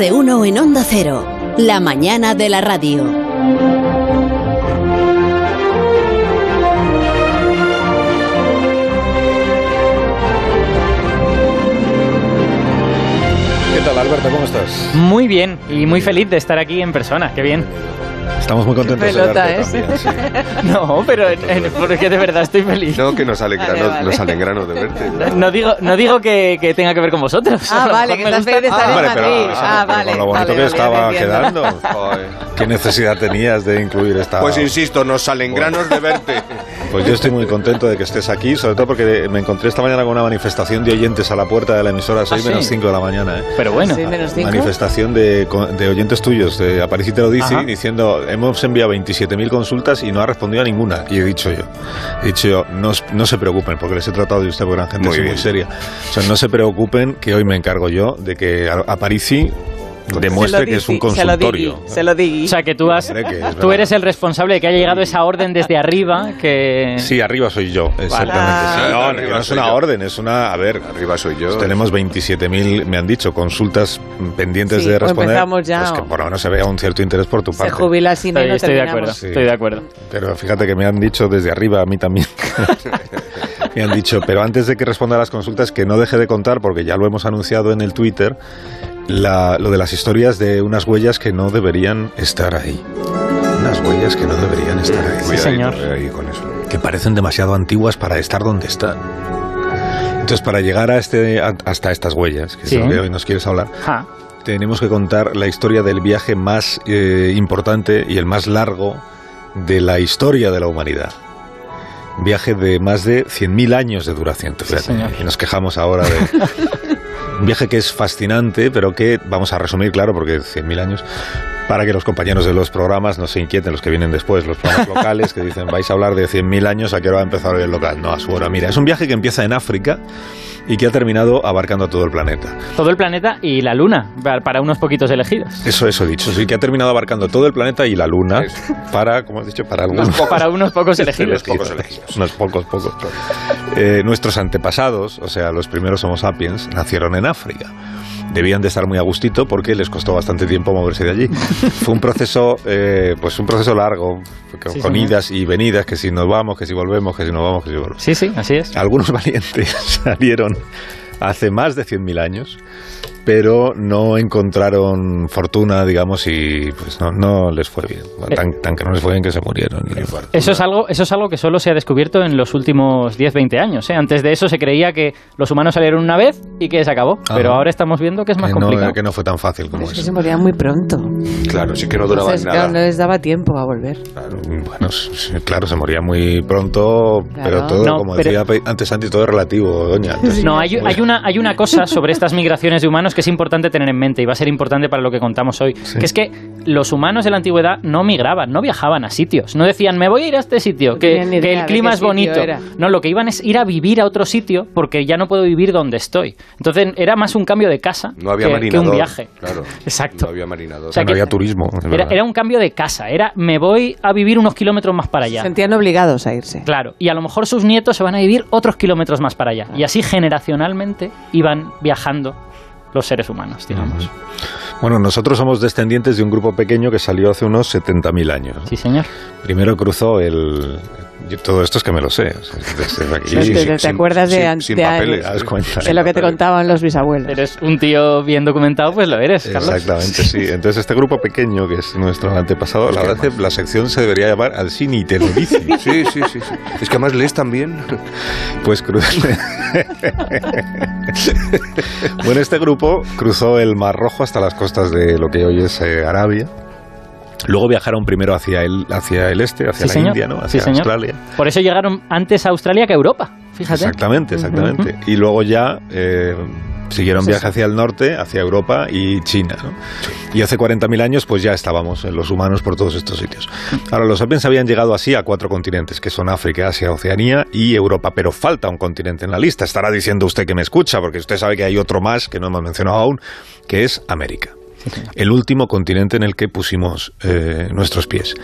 de uno en Onda Cero. La mañana de la radio. ¿Qué tal, Alberto? ¿Cómo estás? Muy bien y muy feliz de estar aquí en persona. Qué bien. Estamos muy contentos de pelota verte es. también, sí. No, pero en- en- porque de verdad estoy feliz. No, que nos alegra, Vale, no- vale. nos alegramos de verte. No digo, no digo que, que tenga que ver con vosotros. Ah, A vale, que estás feliz de estar en Hombre, pero, Madrid. pero Ah, con vale. lo bonito vale, que vale, estaba quedando. Joder. ¿Qué necesidad tenías de incluir esta...? Pues insisto, nos alegramos de verte. Pues yo estoy muy contento de que estés aquí, sobre todo porque me encontré esta mañana con una manifestación de oyentes a la puerta de la emisora 6 ¿Ah, sí? menos 5 de la mañana. ¿eh? Pero bueno. Sí, menos cinco. Manifestación de, de oyentes tuyos, de Aparici te lo dice, diciendo, hemos enviado 27.000 consultas y no ha respondido a ninguna. Y he dicho yo, he dicho yo, no, no se preocupen, porque les he tratado de usted por gran gente Muy muy seria. O sea, no se preocupen, que hoy me encargo yo de que a- Aparici demuestre Se que es un se consultorio. Se lo digui. O sea, que tú, has, tú eres el responsable de que haya llegado esa orden desde arriba que... Sí, arriba soy yo, exactamente. Ah. Sí, no, Arriba que no es una yo. orden, es una... A ver, Arriba soy yo. tenemos 27.000, me han dicho, consultas pendientes Sí, de responder. empezamos ya, Pues que por lo menos se vea un cierto interés por tu Se parte. jubila sin Estoy, no estoy de acuerdo, Sí. estoy de acuerdo. Pero fíjate que me han dicho desde arriba, a mí también. me han dicho, pero antes de que responda a las consultas, que no deje de contar, porque ya lo hemos anunciado en el Twitter, la- lo de las historias de unas huellas que no deberían estar ahí. Unas huellas que no deberían estar ahí. Sí, señor. Ahí con eso. que parecen demasiado antiguas para estar donde están. Entonces, para llegar a este, a- hasta estas huellas, que Sí. es lo que hoy nos quieres hablar, Ja. tenemos que contar la historia del viaje más eh, importante y el más largo de la historia de la humanidad. Viaje de más de 100.000 años de duración. fíjate. y nos quejamos ahora de... Un viaje que es fascinante, pero que vamos a resumir, claro, porque 100.000 años, para que los compañeros de los programas no se inquieten, los que vienen después, los programas locales, que dicen, vais a hablar de 100.000 años, ¿a qué hora va a empezar hoy el local? No, a su hora. Mira, es un viaje que empieza en África y que ha terminado abarcando todo el planeta. Todo el planeta y la luna, pa- para unos poquitos elegidos. Eso, eso dicho, sí, que ha terminado abarcando todo el planeta y la Luna Eso. para, como has dicho, para algunos Para unos pocos Unos elegidos. pocos elegidos. Unos pocos, pocos. Eh, nuestros antepasados, o sea, los primeros Homo sapiens, nacieron en África. Debían de estar muy a gustito porque les costó bastante tiempo moverse de allí. Fue un proceso, eh, pues un proceso largo, con, Sí, con idas y venidas, que si nos vamos, que si volvemos, que si nos vamos, que si volvemos. Sí, sí, así es. Algunos valientes salieron hace más de 100.000 años, pero no encontraron fortuna, digamos, y pues no, no les fue bien. Bueno, tan, tan que no les fue bien que se murieron. Eso es, algo, eso es algo que solo se ha descubierto en los últimos 10-20 años. ¿eh? Antes de eso se creía que los humanos salieron una vez y que se acabó. Pero Ajá. ahora estamos viendo que es más que no, complicado. que no fue tan fácil Pero como es que eso. se morían muy pronto. Claro, sí que no duraban Entonces, claro, no nada. les daba tiempo a volver. Bueno, sí, claro, se moría muy pronto, pero todo, No, como pero- decía antes Santi, todo es relativo, doña. Entonces, No, hay, hay una, hay una cosa sobre estas migraciones de humanos que es importante tener en mente y va a ser importante para lo que contamos hoy, que es que los humanos de la antigüedad no migraban, no viajaban a sitios, no decían me voy a ir a este sitio, No que, el clima es bonito. era. No, lo que iban es ir a vivir a otro sitio porque ya no puedo vivir donde estoy. Entonces era más un cambio de casa No había que, un viaje. Claro. Exacto. No había marinador. O sea, no había turismo. Era, un cambio de casa, era me voy a vivir unos kilómetros más para Se allá. sentían obligados a irse. Claro, y a lo mejor sus nietos se van a vivir otros kilómetros más para allá. Y así generacionalmente iban viajando los seres humanos, digamos. Bueno, nosotros somos descendientes de un grupo pequeño que salió hace unos 70.000 años. Sí, señor. Primero cruzó el... yo todo esto es que me lo sé. desde aquí- Sí, sí, ¿Te, te sin- acuerdas de, sin- sin de papeles, das cuenta. de lo que te contaban los bisabuelos? Eres un tío bien documentado, pues lo eres, Carlos. Exactamente, sí. Entonces este grupo pequeño, que es nuestro antepasado, la verdad es que la sección se debería llamar te lo dice. Sí, sí, sí, sí. Es que además lees también. Pues cruzó. bueno, este grupo cruzó el Mar Rojo hasta las costas de lo que hoy es eh, Arabia. Luego viajaron primero hacia el, hacia el este, hacia Sí, la señor. India, ¿no? Hacia. Australia. Por eso llegaron antes a Australia que a Europa, fíjate. Exactamente, exactamente. Y luego ya eh, siguieron viaje hacia el norte, hacia Europa y China. ¿no? Y hace 40.000 años pues ya estábamos en los humanos por todos estos sitios. Ahora, los sapiens habían llegado así a cuatro continentes, que son África, Asia, Oceanía y Europa. Pero falta un continente en la lista. Estará diciendo usted que me escucha, porque usted sabe que hay otro más que no hemos mencionado aún, que es América. El último continente en el que pusimos eh, nuestros pies.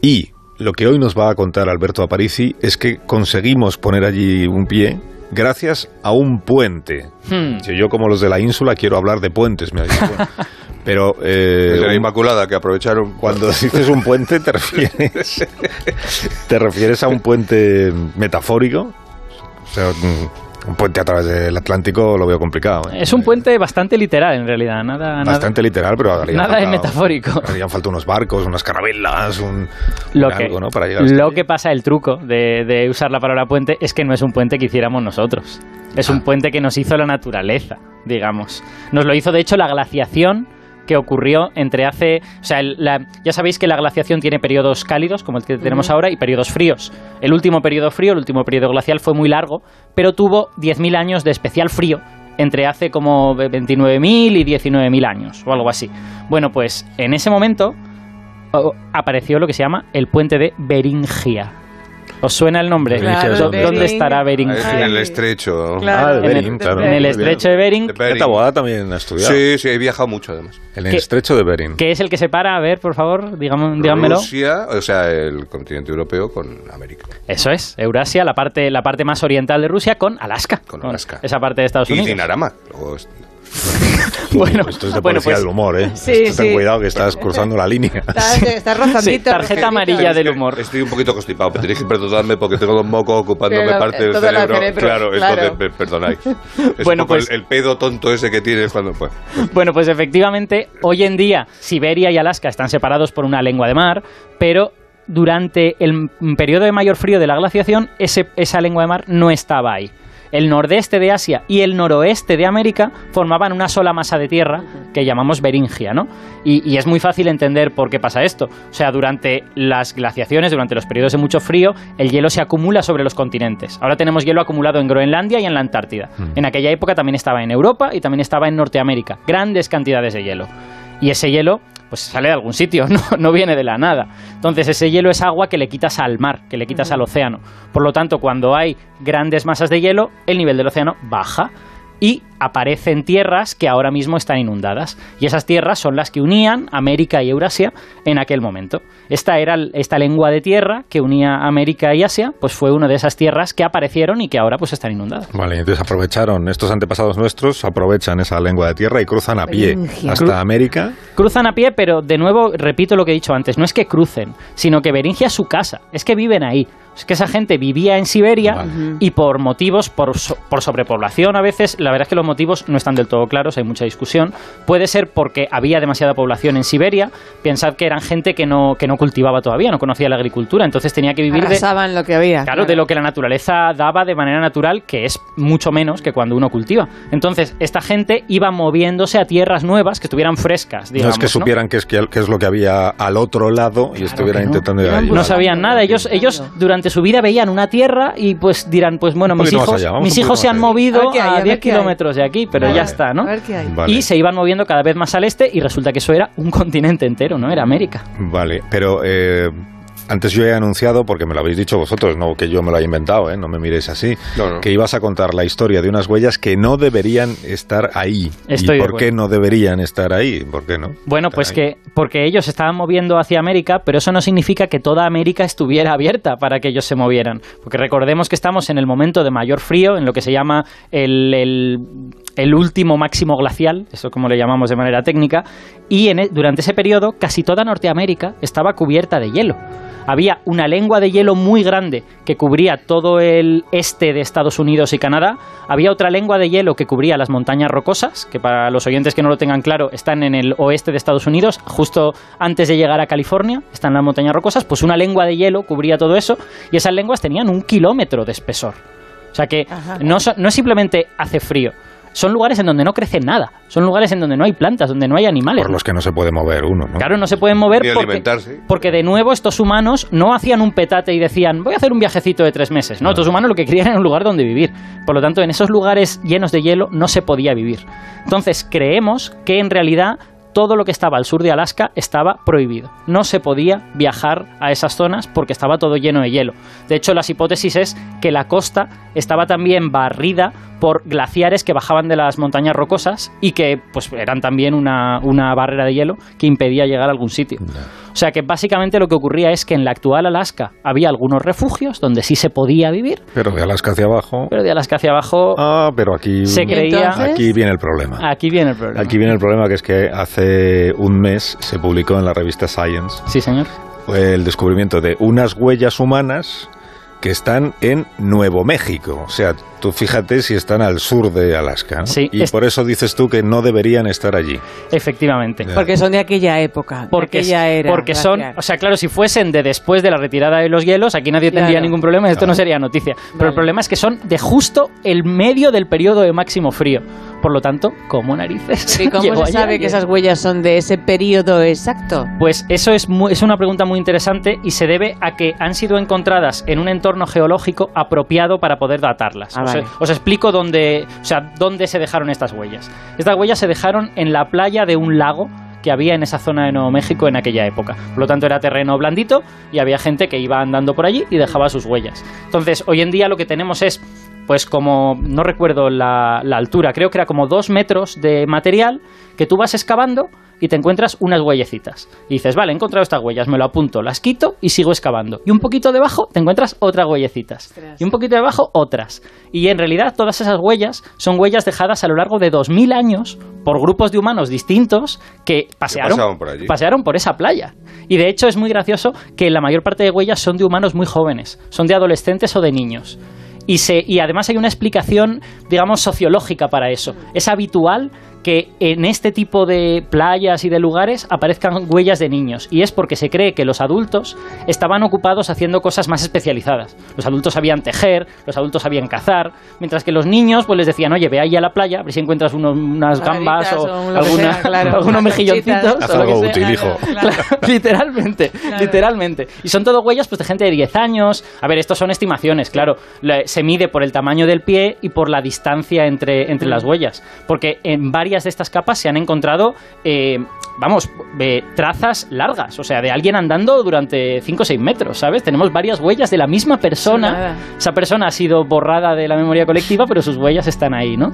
Y lo que hoy nos va a contar Alberto Aparici es que conseguimos poner allí un pie gracias a un puente. Hmm. Si yo como los de la ínsula quiero hablar de puentes, me dicho, bueno. Pero eh, de la Inmaculada, que aprovecharon. cuando dices un puente, ¿te refieres, ¿te refieres a un puente metafórico? O sea, un, puente a través del Atlántico lo veo complicado. ¿eh? Es un puente bastante literal, en realidad. Nada, Bastante literal, pero nada falta- es metafórico. Harían falta unos barcos, unas carabelas, un, Lo un que, algo, ¿no? Para llegar hasta lo allí. que pasa, el truco de, de usar la palabra puente es que no es un puente que hiciéramos nosotros. Es Ah. un puente que nos hizo la naturaleza, digamos. Nos lo hizo, de hecho, la glaciación que ocurrió entre hace... O sea, el- la- ya sabéis que la glaciación tiene periodos cálidos, como el que tenemos ahora, y periodos fríos. El último periodo frío, el último periodo glacial fue muy largo, pero tuvo 10.000 años de especial frío entre hace como 29.000 y 19.000 años, o algo así. Bueno, pues en ese momento apareció lo que se llama el puente de Beringia. ¿Os suena el nombre? Claro, ¿Dó- de ¿Dónde Bering. estará En Beringia? el estrecho. Ah, de En el- Bering, claro. En el estrecho de Bering, De Bering. Esta boda también ha estudiado. Sí, sí, he viajado mucho además. En el ¿Qué? estrecho de Bering. que es el que separa, a ver, por favor, dígame- díganmelo. Rusia, o sea, el continente europeo con América. Eso es, Eurasia, la parte, la parte más oriental de Rusia, con Alaska. Con Alaska. Esa parte de Estados Y Unidos. Dinarama. Luego Bueno, Esto es de bueno, policía pues, del humor, ¿eh? Sí, Esto ten sí. cuidado que estás cruzando la línea. Estás, estás rozandito. Sí, tarjeta amarilla del humor. Estoy un poquito constipado, pero tenéis que perdonarme porque tengo los mocos ocupándome Pero, parte eh, del cerebro. cerebro, Claro, claro. perdonáis. Es Bueno, un poco pues- el, el pedo tonto ese que tienes cuando... Pues, Bueno, pues efectivamente, hoy en día Siberia y Alaska están separados por una lengua de mar, pero durante el periodo de mayor frío de la glaciación, ese- esa lengua de mar no estaba ahí. El nordeste de Asia y el noroeste de América formaban una sola masa de tierra que llamamos Beringia, ¿no? Y, y es muy fácil entender por qué pasa esto. O sea, durante las glaciaciones, durante los periodos de mucho frío, el hielo se acumula sobre los continentes. Ahora tenemos hielo acumulado en Groenlandia y en la Antártida. En aquella época también estaba en Europa y también estaba en Norteamérica. Grandes cantidades de hielo. Y ese hielo, pues sale de algún sitio, no, no viene de la nada. Entonces ese hielo es agua que le quitas al mar, que le quitas al océano. Por lo tanto, cuando hay grandes masas de hielo, el nivel del océano baja y aparecen tierras que ahora mismo están inundadas. Y esas tierras son las que unían América y Eurasia en aquel momento. Esta era esta lengua de tierra que unía América y Asia, pues fue una de esas tierras que aparecieron y que ahora pues están inundadas. Vale, entonces aprovecharon, estos antepasados nuestros aprovechan esa lengua de tierra y cruzan a pie Beringia. hasta América. Cruzan a pie, pero de nuevo repito lo que he dicho antes, no es que crucen, sino que Beringia es su casa, es que viven ahí. Es que esa gente vivía en Siberia Vale. y por motivos, por, so- por sobrepoblación a veces, la verdad es que los motivos no están del todo claros, hay mucha discusión. Puede ser porque había demasiada población en Siberia, pensad que eran gente que no, que no cultivaba todavía, no conocía la agricultura, entonces tenía que vivir de, Arrasaban lo que había. Claro, de lo que la naturaleza daba de manera natural, que es mucho menos que cuando uno cultiva. Entonces, esta gente iba moviéndose a tierras nuevas que estuvieran frescas, digamos. no es que supieran qué es, qué, qué es lo que había al otro lado y estuvieran que no. intentando llegar. No sabían nada. Ellos, ellos durante su vida veían una tierra y pues dirán, pues bueno, mis hijos, allá, mis hijos se han movido A ver a a ver 10 qué hay. kilómetros de aquí, pero Vale. ya está, ¿no? A ver qué hay. Vale. Y se iban moviendo cada vez más al este y resulta que eso era un continente entero, ¿no? Era América. Vale, pero eh, antes yo he anunciado, porque me lo habéis dicho vosotros, no que yo me lo haya inventado, ¿eh? no me miréis así, No, no. que ibas a contar la historia de unas huellas que no deberían estar ahí. Estoy ¿Y por qué no deberían estar ahí? ¿Por qué no? Bueno, pues ahí. que porque ellos se estaban moviendo hacia América, pero eso no significa que toda América estuviera abierta para que ellos se movieran. Porque recordemos que estamos en el momento de mayor frío, en lo que se llama el, el- el último máximo glacial, eso como le llamamos de manera técnica, y en e- durante ese periodo casi toda Norteamérica estaba cubierta de hielo. Había una lengua de hielo muy grande que cubría todo el este de Estados Unidos y Canadá. Había otra lengua de hielo que cubría las montañas rocosas, que para los oyentes que no lo tengan claro, están en el oeste de Estados Unidos, justo antes de llegar a California, están las montañas rocosas. Pues una lengua de hielo cubría todo eso y esas lenguas tenían un kilómetro de espesor. O sea que no, no es simplemente hace frío, son lugares en donde no crece nada, son lugares en donde no hay plantas, donde no hay animales. Por los que no se puede mover uno, ¿no? Claro, no se pueden mover porque, alimentarse. porque de nuevo estos humanos no hacían un petate y decían voy a hacer un viajecito de tres meses. No, estos humanos lo que querían era un lugar donde vivir. Por lo tanto, en esos lugares llenos de hielo no se podía vivir. Entonces creemos que en realidad todo lo que estaba al sur de Alaska estaba prohibido. No se podía viajar a esas zonas porque estaba todo lleno de hielo. De hecho, las hipótesis es que la costa estaba también barrida por glaciares que bajaban de las montañas rocosas y que pues eran también una, una barrera de hielo que impedía llegar a algún sitio. Sea que básicamente lo que ocurría es que en la actual Alaska había algunos refugios donde sí se podía vivir, Pero de Alaska hacia abajo. pero de Alaska hacia abajo Ah, pero aquí. se creía... entonces? Aquí viene el problema. Aquí viene el problema. Aquí viene el problema que es que hace un mes se publicó en la revista Science Sí, señor. el descubrimiento de unas huellas humanas que están en Nuevo México. O sea, tú fíjate si están al sur de Alaska. ¿no? Sí, y es- por eso dices tú que no deberían estar allí. Efectivamente. Ya. Porque son de aquella época. de Porque, aquella era. porque son, o sea, claro, si fuesen de después de la retirada de los hielos, aquí nadie tendría Claro. ningún problema, esto Claro. no sería noticia. Pero Vale. el problema es que son de justo el medio del periodo de máximo frío. Por lo tanto, ¿cómo narices? ¿Y cómo se sabe que esas huellas son de ese periodo exacto? Pues eso es, mu- es una pregunta muy interesante y se debe a que han sido encontradas en un entorno geológico apropiado para poder datarlas. Ah, os, vale. os explico dónde, o sea, dónde se dejaron estas huellas. Estas huellas se dejaron en la playa de un lago que había en esa zona de Nuevo México en aquella época. Por lo tanto, era terreno blandito y había gente que iba andando por allí y dejaba sus huellas. Entonces, hoy en día lo que tenemos es, pues como, no recuerdo la, la altura, creo que era como dos metros de material que tú vas excavando y te encuentras unas huellecitas. Y dices, vale, he encontrado estas huellas, me lo apunto, las quito y sigo excavando. Y un poquito debajo te encuentras otras huellecitas. Y un poquito debajo otras. Y en realidad todas esas huellas son huellas dejadas a lo largo de 2000 años por grupos de humanos distintos que pasearon, por allí. pasearon por esa playa. Y de hecho es muy gracioso que la mayor parte de huellas son de humanos muy jóvenes, son de adolescentes o de niños. Y, se, y además hay una explicación, digamos, sociológica para eso. Es habitual que en este tipo de playas y de lugares aparezcan huellas de niños. Y es porque se cree que los adultos estaban ocupados haciendo cosas más especializadas. Los adultos sabían tejer, los adultos sabían cazar, mientras que los niños pues les decían, oye, ve ahí a la playa, a ver si encuentras unos- unas gambas o, alguna- sea, claro. algunos mejilloncitos. Haz o lo que algo sea. útil, hijo. Claro, literalmente, literalmente. Y son todo huellas pues de gente de 10 años. A ver, estos son estimaciones, claro. La- Se mide por el tamaño del pie y por la distancia entre, entre las huellas. Porque en varias de estas capas se han encontrado, eh, vamos, eh, trazas largas. O sea, de alguien andando durante 5 o 6 metros, ¿sabes? Tenemos varias huellas de la misma persona. Nada. Esa persona ha sido borrada de la memoria colectiva, pero sus huellas están ahí, ¿no?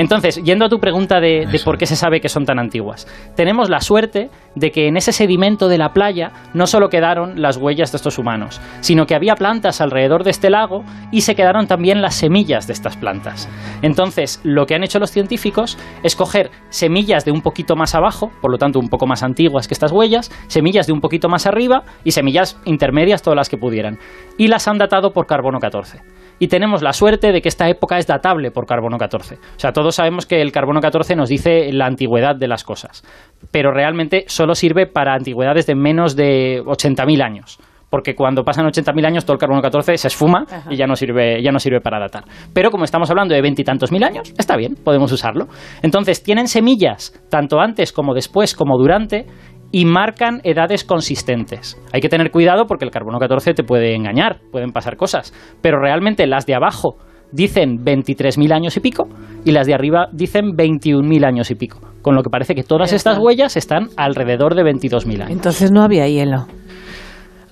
Entonces, yendo a tu pregunta de, por qué se sabe que son tan antiguas, tenemos la suerte de que en ese sedimento de la playa no solo quedaron las huellas de estos humanos, sino que había plantas alrededor de este lago y se quedaron también las semillas de estas plantas. Entonces, lo que han hecho los científicos es coger semillas de un poquito más abajo, por lo tanto un poco más antiguas que estas huellas, semillas de un poquito más arriba y semillas intermedias todas las que pudieran, y las han datado por carbono 14 y tenemos la suerte de que esta época es datable por carbono 14. O sea, todos sabemos que el carbono 14 nos dice la antigüedad de las cosas, pero realmente solo sirve para antigüedades de menos de 80.000 años. Porque cuando pasan 80.000 años todo el carbono 14 se esfuma y ya no sirve, ya no sirve para datar. Pero como estamos hablando de veintitantos mil años, está bien, podemos usarlo. Entonces, tienen semillas, tanto antes como después como durante, y marcan edades consistentes. Hay que tener cuidado porque el carbono 14 te puede engañar, pueden pasar cosas, pero realmente las de abajo dicen 23.000 años y pico y las de arriba dicen 21.000 años y pico, con lo que parece que todas estas huellas están alrededor de 22.000 años. Entonces no había hielo.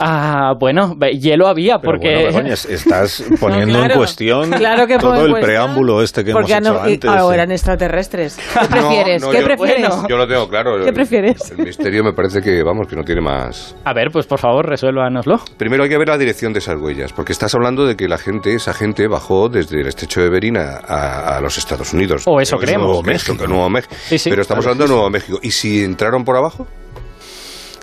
Ah, bueno, hielo había Pero porque bueno, Begoña, estás poniendo claro. en cuestión Claro que todo el cuestión, preámbulo este que Porque hemos hecho no- y- antes. ahora eh. eran extraterrestres. ¿Qué prefieres? no, ¿Qué yo- prefieres? Bueno. Yo lo tengo claro. ¿Qué prefieres? El misterio me parece que, vamos, que no tiene más. A ver, pues por favor, resuélvanoslo. Primero hay que ver la dirección de esas huellas, porque estás hablando de que la gente, esa gente bajó desde el estrecho de Bering a, a- a los Estados Unidos. O eso creemos. Nuevo México. México, que Nuevo México. Sí, sí, Pero estamos claro, hablando sí, de Nuevo México. ¿Y si entraron por abajo?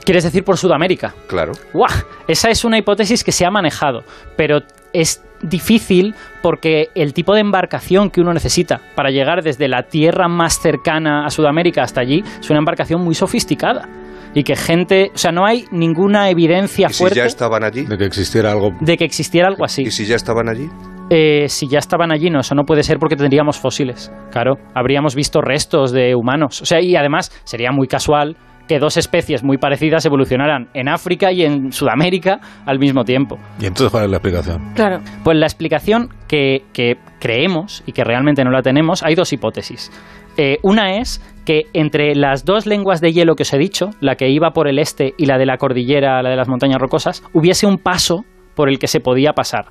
¿Quieres decir por Sudamérica? Claro. ¡Guau! Esa es una hipótesis que se ha manejado, pero es difícil porque el tipo de embarcación que uno necesita para llegar desde la tierra más cercana a Sudamérica hasta allí es una embarcación muy sofisticada. Y que gente, o sea, no hay ninguna evidencia ¿Y si fuerte ya estaban allí? De que existiera algo. de que existiera algo así. ¿Y si ya estaban allí? Eh, si ya estaban allí, no, eso no puede ser porque tendríamos fósiles. Claro, habríamos visto restos de humanos. O sea, y además sería muy casual que dos especies muy parecidas evolucionaran en África y en Sudamérica al mismo tiempo. ¿Y entonces cuál es la explicación? Claro. Pues la explicación que, que creemos y que realmente no la tenemos, hay dos hipótesis. Eh, una es que entre las dos lenguas de hielo que os he dicho, la que iba por el este y la de la cordillera, la de las montañas rocosas, hubiese un paso por el que se podía pasar.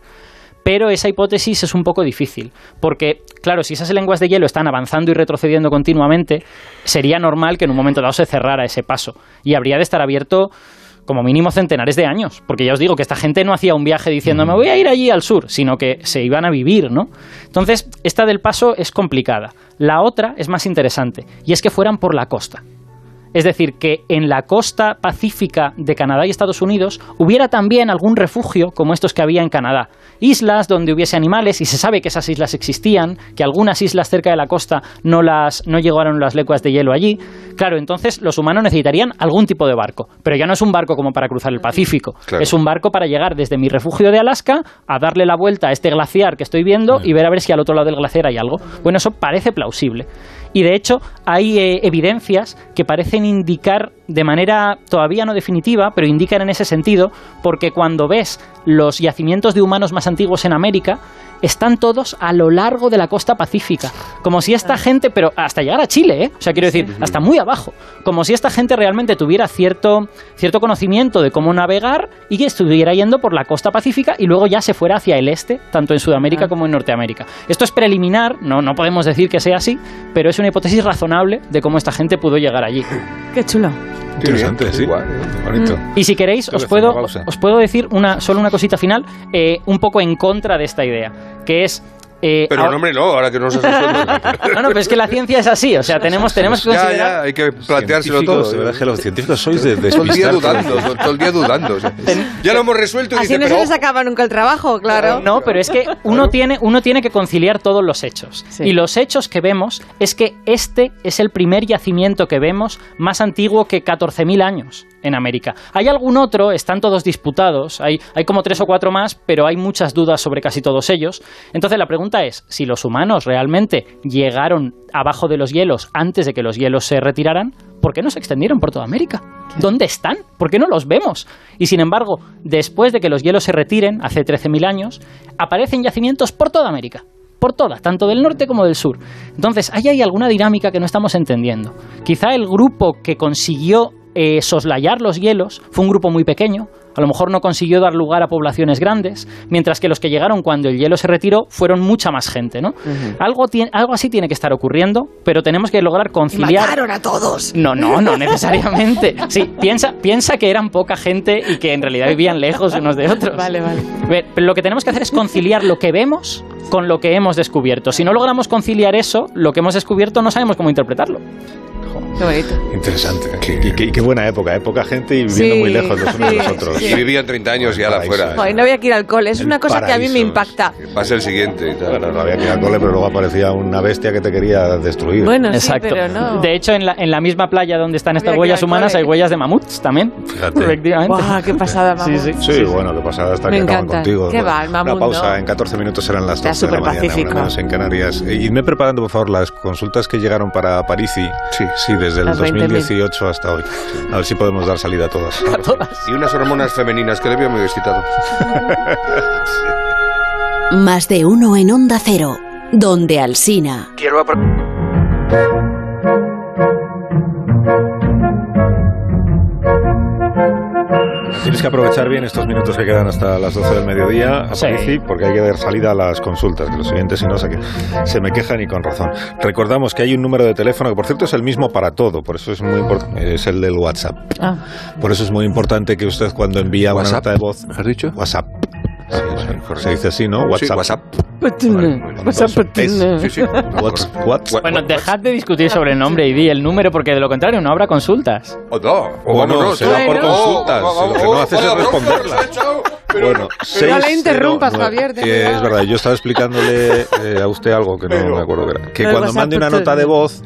Pero esa hipótesis es un poco difícil, porque, claro, si esas lenguas de hielo están avanzando y retrocediendo continuamente, sería normal que en un momento dado se cerrara ese paso y habría de estar abierto como mínimo centenares de años, porque ya os digo que esta gente no hacía un viaje diciendo me voy a ir allí al sur, sino que se iban a vivir, ¿no? Entonces, esta del paso es complicada. La otra es más interesante, y es que fueran por la costa. Es decir, que en la costa pacífica de Canadá y Estados Unidos hubiera también algún refugio como estos que había en Canadá. Islas donde hubiese animales, y se sabe que esas islas existían, que algunas islas cerca de la costa no, las, no llegaron las lecuas de hielo allí. Claro, entonces los humanos necesitarían algún tipo de barco, pero ya no es un barco como para cruzar el Pacífico, Claro. es un barco para llegar desde mi refugio de Alaska a darle la vuelta a este glaciar que estoy viendo y ver a ver si al otro lado del glaciar hay algo. Bueno, eso parece plausible. Y de hecho hay eh, evidencias que parecen indicar de manera todavía no definitiva, pero indican en ese sentido, porque cuando ves los yacimientos de humanos más antiguos en América, están todos a lo largo de la costa pacífica. Como si esta gente, pero hasta llegar a Chile, ¿eh? O sea, quiero decir, hasta muy abajo. Como si esta gente realmente tuviera cierto, cierto conocimiento de cómo navegar y que estuviera yendo por la costa pacífica y luego ya se fuera hacia el este, tanto en Sudamérica Ah. como en Norteamérica. Esto es preliminar, no, no podemos decir que sea así, pero es una hipótesis razonable de cómo esta gente pudo llegar allí. Qué chulo. Interesante, bien, sí. igual, Bonito. Y si queréis, os puedo, os puedo decir una, solo una cosita final, eh, un poco en contra de esta idea, que es... eh, Pero ahora- no, hombre, no, ahora que nos has resuelto. No, no, pero es que la ciencia es así, o sea, tenemos, tenemos que Ya, considerar... ya, hay que planteárselo todo. de verdad que los científicos sois de Todo el día dudando, todo el día dudando. o sea, ya lo hemos resuelto y Así dice, no se pero les acaba nunca el trabajo, claro. No, pero es que uno tiene, uno tiene que conciliar todos los hechos. Sí. Y los hechos que vemos es que este es el primer yacimiento que vemos más antiguo que 14.000 años en América. Hay algún otro, están todos disputados, hay, hay como tres o cuatro más, pero hay muchas dudas sobre casi todos ellos. Entonces la pregunta es, si los humanos realmente llegaron abajo de los hielos antes de que los hielos se retiraran, ¿por qué no se extendieron por toda América? ¿Dónde están? ¿Por qué no los vemos? Y sin embargo, después de que los hielos se retiren, hace 13.000 años, aparecen yacimientos por toda América. Por toda, tanto del norte como del sur. Entonces, ahí hay alguna dinámica que no estamos entendiendo. Quizá el grupo que consiguió eh, soslayar los hielos fue un grupo muy pequeño, a lo mejor no consiguió dar lugar a poblaciones grandes, mientras que los que llegaron cuando el hielo se retiró fueron mucha más gente, ¿no? algo, así tiene que estar ocurriendo, pero tenemos que lograr Y conciliar... mataron a todos. No, no, no necesariamente. Sí, piensa, piensa que eran poca gente y que en realidad vivían lejos unos de otros. Vale, vale. Pero lo que tenemos que hacer es conciliar lo que vemos con lo que hemos descubierto. Si no logramos conciliar eso, lo que hemos descubierto no sabemos cómo interpretarlo. Qué bonito. Interesante. Y, qué- y qué buena época, ¿eh? poca gente y viviendo Sí, muy lejos los unos de los otros. sí. Y vivían 30 años ya la Paraíso, fuera. eh. Joder, no había que ir al cole. Es El una cosa que a mí me paraíso. impacta. Va a ser el siguiente y tal. Bueno, no había que ir al cole, pero luego aparecía una bestia que te quería destruir. Bueno, Exacto. sí, pero no. De hecho, en la, en la misma playa donde están estas Había huellas humanas hay huellas de mamuts también. Fíjate. Efectivamente. Buah, qué pasada, mamá. Sí, sí. Sí, bueno, qué pasada hasta Me que acaban encanta. contigo. ¿Qué va, el mamut, Una pausa, no? en 14 minutos serán las Está 12 de la mañana, menos en Canarias. Eh, Idme preparando, por favor, las consultas que llegaron para Parisi. Sí. Sí, desde el Las 20.000. 2018 hasta hoy. A ver si podemos dar salida a todas. Y unas hormonas femeninas que le veo muy excitado. Más de uno en Onda Cero, donde Alsina. Quiero que aprovechar bien estos minutos que quedan hasta las 12 del mediodía, a Sí. Parisi, porque hay que dar salida a las consultas, que los siguientes si no se, se me quejan y con razón. Recordamos que hay un número de teléfono que, por cierto, es el mismo para todo, por eso es muy importante, es el del WhatsApp. Ah, Por eso es muy importante que usted cuando envía una ¿WhatsApp? nota de voz... ¿Has dicho? WhatsApp. Sí, correcto. se dice así, ¿no? Sí, WhatsApp. WhatsApp. WhatsApp. Sí, sí. What's- what? Bueno, dejad de discutir sobre el nombre y di el número, porque de lo contrario no habrá consultas. O no, o Bueno, vámonos. se va por consultas. Oh, Lo que no haces es responderlas. Pero- Bueno, No le interrumpas. Javier, cuidado. es verdad, yo estaba explicándole eh, a usted algo que no Pero- me acuerdo que era. Que cuando WhatsApp, mande una nota de voz,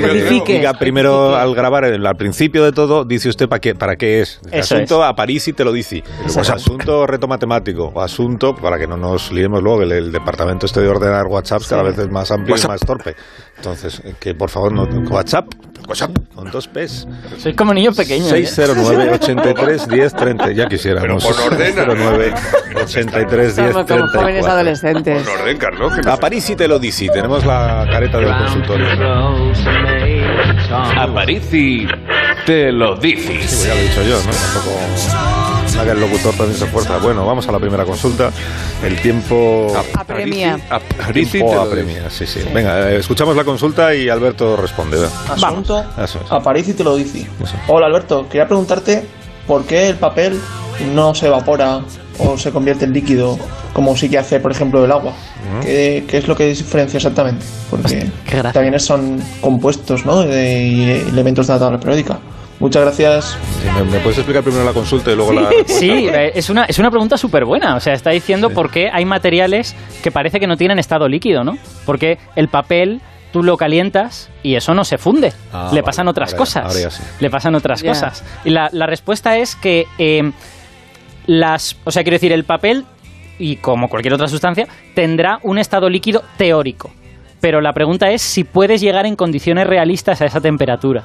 Verifique. diga primero al grabar, el- al principio de todo, dice usted para qué, para qué es. El Eso asunto a París y te lo dice. O asunto reto matemático. O asunto, para que no nos liemos luego, el, el departamento este de ordenar WhatsApp cada vez es más amplio WhatsApp. y más torpe. Entonces, eh, que por favor, no, WhatsApp, WhatsApp. con dos P's. Sois como niños pequeños. ¿eh? 609 83 10 30 ya quisiéramos Pero pon orden. 609 83 10 Somos como jóvenes 34 adolescentes. Con orden, Carlos. a París y te lo dice tenemos la careta del consultorio Aparici te lo dices. sí, pues ya lo he dicho yo ¿no? tampoco que el locutor también se esfuerza bueno vamos a la primera consulta el tiempo Apremia. Aparici te tiempo lo apremia sí sí venga eh, escuchamos la consulta y Alberto responde. Asunto Eso es. Aparece y te lo dice. Eso. Hola Alberto, quería preguntarte ¿por qué el papel no se evapora o se convierte en líquido como sí que hace, por ejemplo, el agua? ¿Qué, qué es lo que diferencia exactamente? Porque también son compuestos ¿no? de, y elementos de la tabla periódica. Muchas gracias. Sí, ¿Me, me puedes explicar primero la consulta y luego la respuesta? Sí, eh, es una, es una pregunta súper buena. O sea, está diciendo por qué hay materiales que parece que no tienen estado líquido, ¿no? Porque el papel tú lo calientas y eso no se funde. Ah, Le vale. pasan otras Ahora cosas. ahora ya sí. Le pasan otras cosas. Y la, la respuesta es que eh, las. O sea, quiero decir, el papel, y como cualquier otra sustancia, tendrá un estado líquido teórico. Pero la pregunta es si puedes llegar en condiciones realistas a esa temperatura.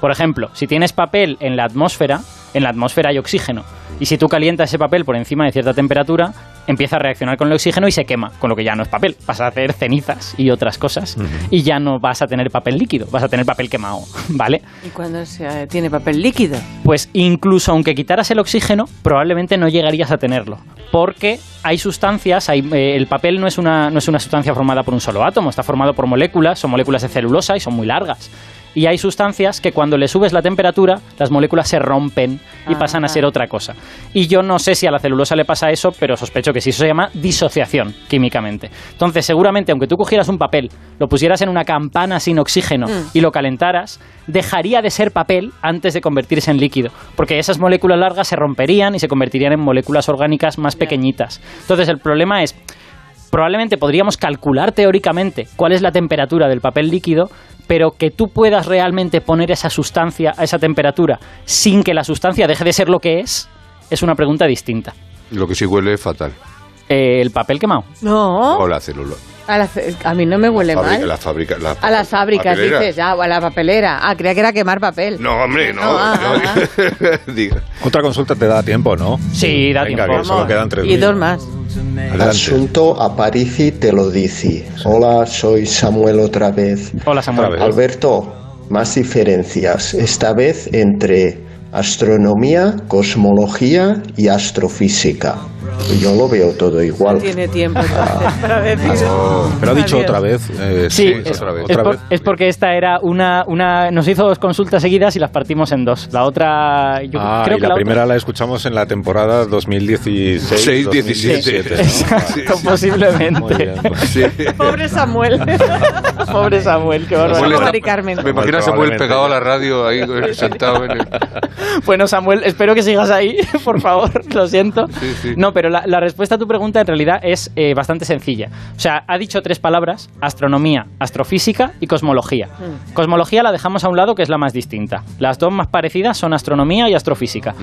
Por ejemplo, si tienes papel en la atmósfera, en la atmósfera hay oxígeno. Y si tú calientas ese papel por encima de cierta temperatura, empieza a reaccionar con el oxígeno y se quema, con lo que ya no es papel. Vas a hacer cenizas y otras cosas. Y ya no vas a tener papel líquido, vas a tener papel quemado, ¿vale? ¿Y cuando se tiene papel líquido? pues incluso aunque quitaras el oxígeno, probablemente no llegarías a tenerlo. Porque hay sustancias, hay, eh, el papel no es, una, no es una sustancia formada por un solo átomo, está formado por moléculas, son moléculas de celulosa y son muy largas. Y hay sustancias que cuando le subes la temperatura, las moléculas se rompen y Ah, pasan a ser otra cosa. Y yo no sé si a la celulosa le pasa eso, pero sospecho que sí. Eso se llama disociación químicamente. Entonces, seguramente, aunque tú cogieras un papel, lo pusieras en una campana sin oxígeno y lo calentaras, dejaría de ser papel antes de convertirse en líquido. Porque esas moléculas largas se romperían y se convertirían en moléculas orgánicas más pequeñitas. Entonces, el problema es probablemente podríamos calcular teóricamente cuál es la temperatura del papel líquido, pero que tú puedas realmente poner esa sustancia a esa temperatura sin que la sustancia deje de ser lo que es, es una pregunta distinta. Lo que sí huele fatal. Eh, el papel quemado. No, O la célula. A, la a mí no me huele Fábrica- mal. la fábrica, la A las fábricas, papelera. dices, ah, o a la papelera. Ah, creía que era quemar papel. No, hombre, no. No, ah, Diga. Otra consulta te da tiempo, ¿no? Sí, da Venga, tiempo. que solo quedan tres Y dos más. Adelante. Asunto Aparici te lo dice. Hola, soy Samuel otra vez. Hola Samuel. Otra vez. Alberto, más diferencias, esta vez entre astronomía, cosmología y astrofísica. Yo lo veo todo igual. Tiene tiempo entonces para decir. Pero ha dicho Adiós. otra vez. eh, Sí, sí, es, otra vez. es Otra por- vez. es porque esta era una, una... Nos hizo dos consultas seguidas y las partimos en dos. La otra... Yo Ah, creo y que la, la, primera la escuchamos en la temporada 2016. Seis, 2017, ¿no? Exacto, posiblemente. Sí. Pobre Samuel. Pobre Samuel, qué Carmen. Me imagino a Samuel pegado a la radio ahí eh, sentado en el... Bueno, Samuel, espero que sigas ahí, por favor, lo siento. Sí, sí. No, pero la, la respuesta a tu pregunta en realidad es eh, bastante sencilla. O sea, ha dicho tres palabras, astronomía, astrofísica y cosmología. Cosmología la dejamos a un lado, que es la más distinta. Las dos más parecidas son astronomía y astrofísica.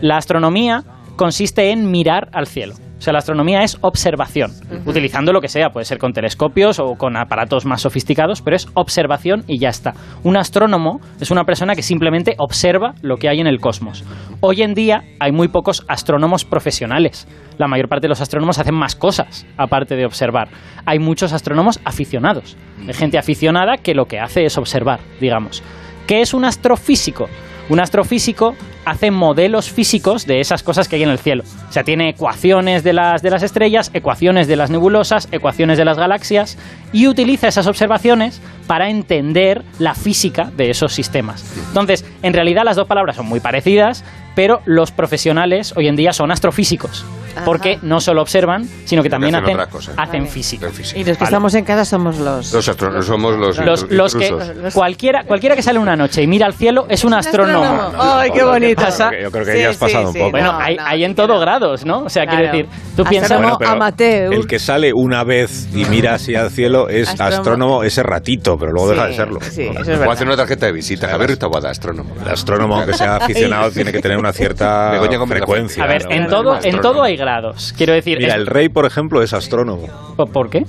La astronomía consiste en mirar al cielo. O sea, la astronomía es observación, utilizando lo que sea, puede ser con telescopios o con aparatos más sofisticados, pero es observación y ya está. Un astrónomo es una persona que simplemente observa lo que hay en el cosmos. Hoy en día hay muy pocos astrónomos profesionales. La mayor parte de los astrónomos hacen más cosas aparte de observar. Hay muchos astrónomos aficionados, hay gente aficionada que lo que hace es observar, digamos. ¿Qué es un astrofísico? Un astrofísico hace modelos físicos de esas cosas que hay en el cielo. O sea, tiene ecuaciones de las, de las estrellas, ecuaciones de las nebulosas, ecuaciones de las galaxias y utiliza esas observaciones para entender la física de esos sistemas. Entonces, en realidad las dos palabras son muy parecidas, pero los profesionales hoy en día son astrofísicos. Porque no solo observan, sino que también hacen hacen, hacen Vale. física. El físico. Y los que Vale. estamos en casa somos los. Los astrónomos somos los, Los, los que cualquiera, cualquiera que sale una noche y mira al cielo es un astrónomo. Ay, qué bonito. pasa? Yo creo que ya has pasado un poco. Bueno, No, hay, no, hay en sí todo grados, ¿no? O sea, Claro. quiero decir, tú piensas... Pero amateur. El que sale una vez y mira así al cielo es Astrónomo. astrónomo ese ratito, pero luego deja de serlo. Sí, eso es hacer una tarjeta de visita. Javier Taboada, astrónomo. El astrónomo, aunque sea aficionado, tiene que tener una cierta frecuencia. A ver, en todo, en todo hay grados. Quiero decir, Mira, es- el rey, por ejemplo, es astrónomo. ¿por qué?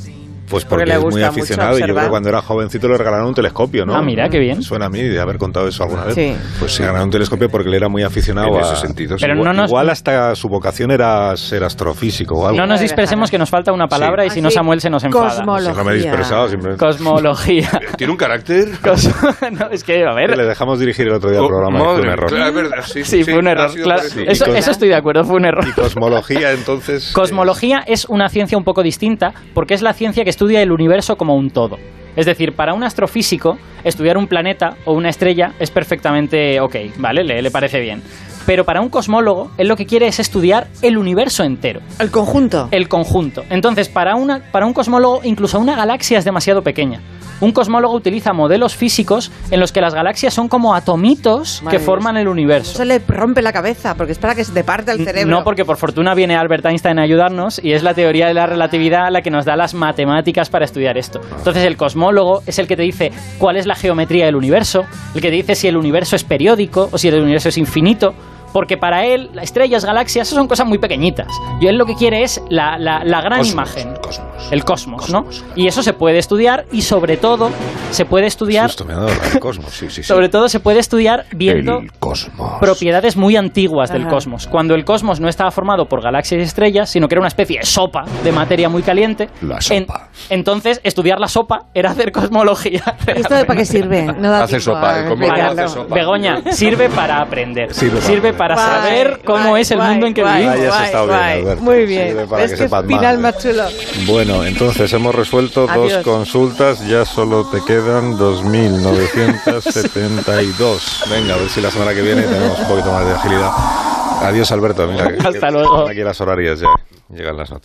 Pues Porque porque, le es muy aficionado y yo creo que cuando era jovencito le regalaron un telescopio, ¿no? Ah, mira, qué bien. Suena a mí de haber contado eso alguna vez. Sí. Pues sí, regalaron un telescopio porque él era muy aficionado En a... ese sentido, sí. Pero igual, no nos- igual hasta su vocación era ser astrofísico o algo. No nos dispersemos que nos falta una palabra y si no Samuel se nos enfada. cosmología. Si no me he dispersado, simplemente. Cosmología. ¿Tiene un carácter? Cos- no, es que, a Le ver... dejamos dirigir el otro día el Oh, programa y fue un madre, error. claro, es verdad, sí, Sí, fue un error. claro. eso. cos- eso estoy de acuerdo, fue un error. Y cosmología, entonces... Cosmología es una ciencia un poco distinta porque es la ciencia que estudia el universo como un todo. Es decir, para un astrofísico, estudiar un planeta o una estrella es perfectamente ok, ¿vale? Le, le parece bien. Pero para un cosmólogo, él lo que quiere es estudiar el universo entero. El conjunto. El conjunto. Entonces, para, una, para un cosmólogo, incluso una galaxia es demasiado pequeña. Un cosmólogo utiliza modelos físicos en los que las galaxias son como atomitos que forman el universo. Se le rompe la cabeza porque es para que se te parte el cerebro. No, porque por fortuna viene Albert Einstein a ayudarnos y es la teoría de la relatividad la que nos da las matemáticas para estudiar esto. Entonces el cosmólogo es el que te dice cuál es la geometría del universo, el que te dice si el universo es periódico o si el universo es infinito. Porque para él, las estrellas, galaxias, eso son cosas muy pequeñitas. Y él lo que quiere es la, la- la gran Cosmos, imagen. cosmos. El cosmos, ¿no? Y eso se puede estudiar y sobre todo se puede estudiar... Susto me ha dado el cosmos. Sí, sí, sí. Sobre todo se puede estudiar viendo El cosmos. propiedades muy antiguas del Ajá. cosmos. Cuando el cosmos no estaba formado por galaxias y estrellas, sino que era una especie de sopa de materia muy caliente. La sopa. entonces, estudiar la sopa era hacer cosmología. ¿Y esto de para qué sirve? No da Hace sopa, a explicarlo. hace sopa. Begoña, sirve para aprender. Sirve Sirve, para Guay, saber cómo guay, es el mundo en que vivimos. Alberto. Muy Sirve bien. para Es que final más chulo. Bueno, entonces hemos resuelto dos consultas, ya solo te quedan 2.972. Venga, a ver si la semana que viene tenemos un poquito más de agilidad. Adiós, Alberto. Mira, Hasta que- luego. Aquí las horarias ya. Llegan las noticias.